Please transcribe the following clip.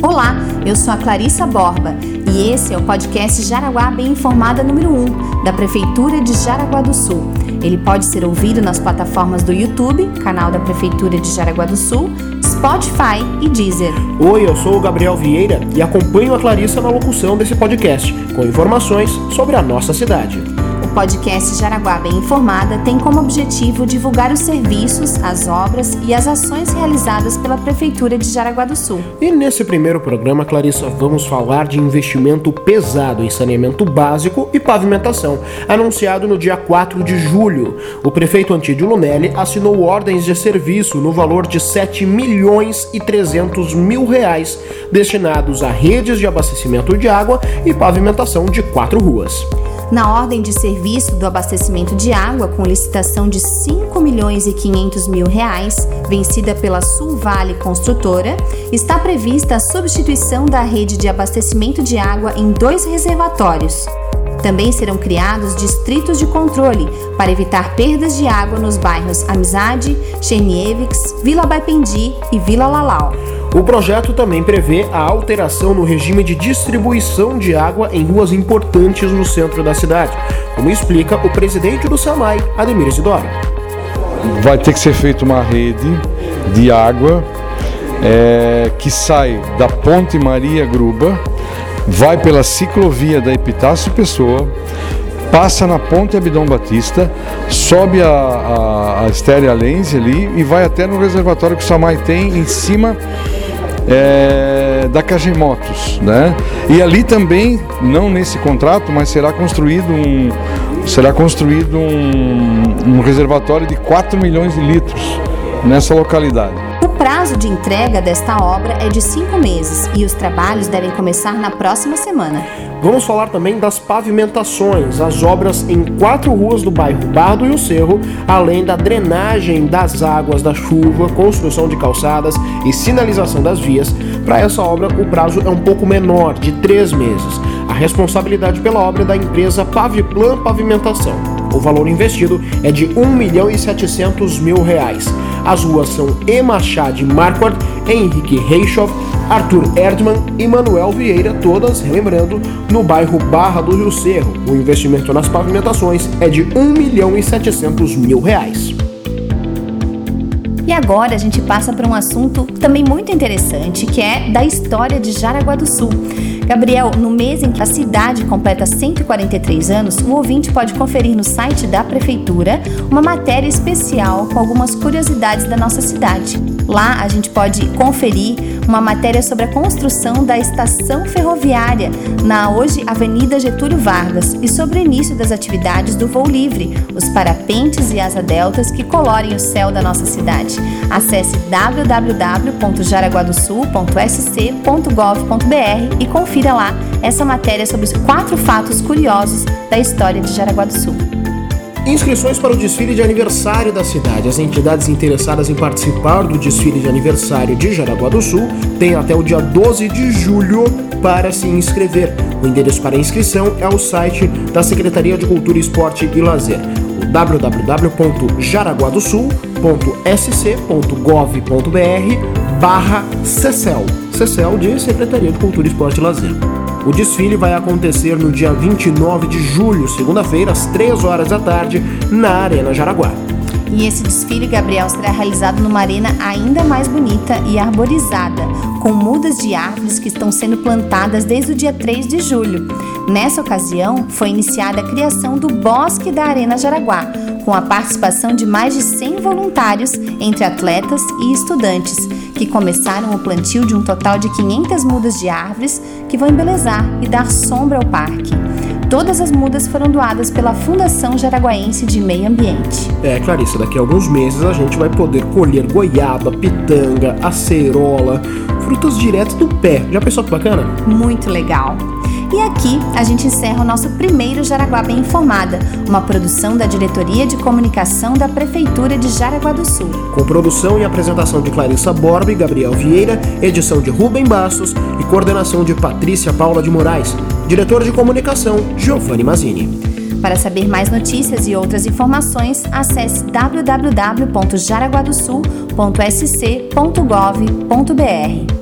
Olá, eu sou a Clarissa Borba e esse é o podcast Jaraguá Bem Informada número 1 da Prefeitura de Jaraguá do Sul. Ele pode ser ouvido nas plataformas do YouTube, canal da Prefeitura de Jaraguá do Sul, Spotify e Deezer. Oi, eu sou o Gabriel Vieira e acompanho a Clarissa na locução desse podcast, com informações sobre a nossa cidade. O podcast Jaraguá Bem Informada tem como objetivo divulgar os serviços, as obras e as ações realizadas pela Prefeitura de Jaraguá do Sul. E nesse primeiro programa, Clarissa, vamos falar de investimento pesado em saneamento básico e pavimentação, anunciado no dia 4 de julho. O prefeito Antídio Lunelli assinou ordens de serviço no valor de 7 milhões e 300 mil reais destinados a redes de abastecimento de água e pavimentação de quatro ruas. Na ordem de serviço do abastecimento de água, com licitação de 5 milhões e 500 mil reais, vencida pela Sul Vale Construtora, está prevista a substituição da rede de abastecimento de água em dois reservatórios. Também serão criados distritos de controle para evitar perdas de água nos bairros Amizade, Chernievics, Vila Baipendi e Vila Lalau. O projeto também prevê a alteração no regime de distribuição de água em ruas importantes no centro da cidade, como explica o presidente do SAMAI, Ademir Isidoro. Vai ter que ser feita uma rede de água é, que sai da Ponte Maria Gruba, vai pela ciclovia da Epitácio Pessoa, passa na Ponte Abidão Batista, sobe a, a, a Estéria Lense ali e vai até no reservatório que o Samai tem em cima é, da Cagem Motos, né? E ali também, não nesse contrato, mas será construído um, será construído um, um reservatório de 4 milhões de litros nessa localidade. O prazo de entrega desta obra é de cinco meses e os trabalhos devem começar na próxima semana. Vamos falar também das pavimentações, as obras em quatro ruas do bairro Bardo e o Cerro, além da drenagem das águas da chuva, construção de calçadas e sinalização das vias. Para essa obra, o prazo é um pouco menor, de três meses. A responsabilidade pela obra é da empresa Paviplan Pavimentação. O valor investido é de 1 milhão e 700 mil reais. As ruas são E. Machado Marquardt, Henrique Reichoff, Arthur Erdmann e Manuel Vieira, todas, relembrando, no bairro Barra do Rio Cerro. O investimento nas pavimentações é de 1 milhão e 700 mil reais. E agora a gente passa para um assunto também muito interessante, que é da história de Jaraguá do Sul. Gabriel, no mês em que a cidade completa 143 anos, o ouvinte pode conferir no site da Prefeitura uma matéria especial com algumas curiosidades da nossa cidade. Lá a gente pode conferir uma matéria sobre a construção da estação ferroviária na hoje Avenida Getúlio Vargas e sobre o início das atividades do voo livre, os parapentes e asa deltas que colorem o céu da nossa cidade. Acesse www.jaraguadosul.sc.gov.br e confira lá essa matéria sobre os quatro fatos curiosos da história de Jaraguá do Sul. Inscrições para o desfile de aniversário da cidade. As entidades interessadas em participar do desfile de aniversário de Jaraguá do Sul têm até o dia 12 de julho para se inscrever. O endereço para inscrição é o site da Secretaria de Cultura, Esporte e Lazer, www.jaraguadosul.sc.gov.br barra CECEL, CECEL de Secretaria de Cultura, Esporte e Lazer. O desfile vai acontecer no dia 29 de julho, segunda-feira, às 3 horas da tarde, na Arena Jaraguá. E esse desfile, Gabriel, será realizado numa arena ainda mais bonita e arborizada, com mudas de árvores que estão sendo plantadas desde o dia 3 de julho. Nessa ocasião, foi iniciada a criação do Bosque da Arena Jaraguá, com a participação de mais de 100 voluntários, entre atletas e estudantes, que começaram o plantio de um total de 500 mudas de árvores que vão embelezar e dar sombra ao parque. Todas as mudas foram doadas pela Fundação Jaraguaense de Meio Ambiente. É, Clarissa, daqui a alguns meses a gente vai poder colher goiaba, pitanga, acerola, frutas direto do pé. Já pensou que bacana? Muito legal! E aqui a gente encerra o nosso primeiro Jaraguá Bem Informada, uma produção da Diretoria de Comunicação da Prefeitura de Jaraguá do Sul. Com produção e apresentação de Clarissa Borba e Gabriel Vieira, edição de Rubem Bastos e coordenação de Patrícia Paula de Moraes. Diretor de Comunicação, Giovanni Mazini. Para saber mais notícias e outras informações, acesse www.jaraguadosul.sc.gov.br.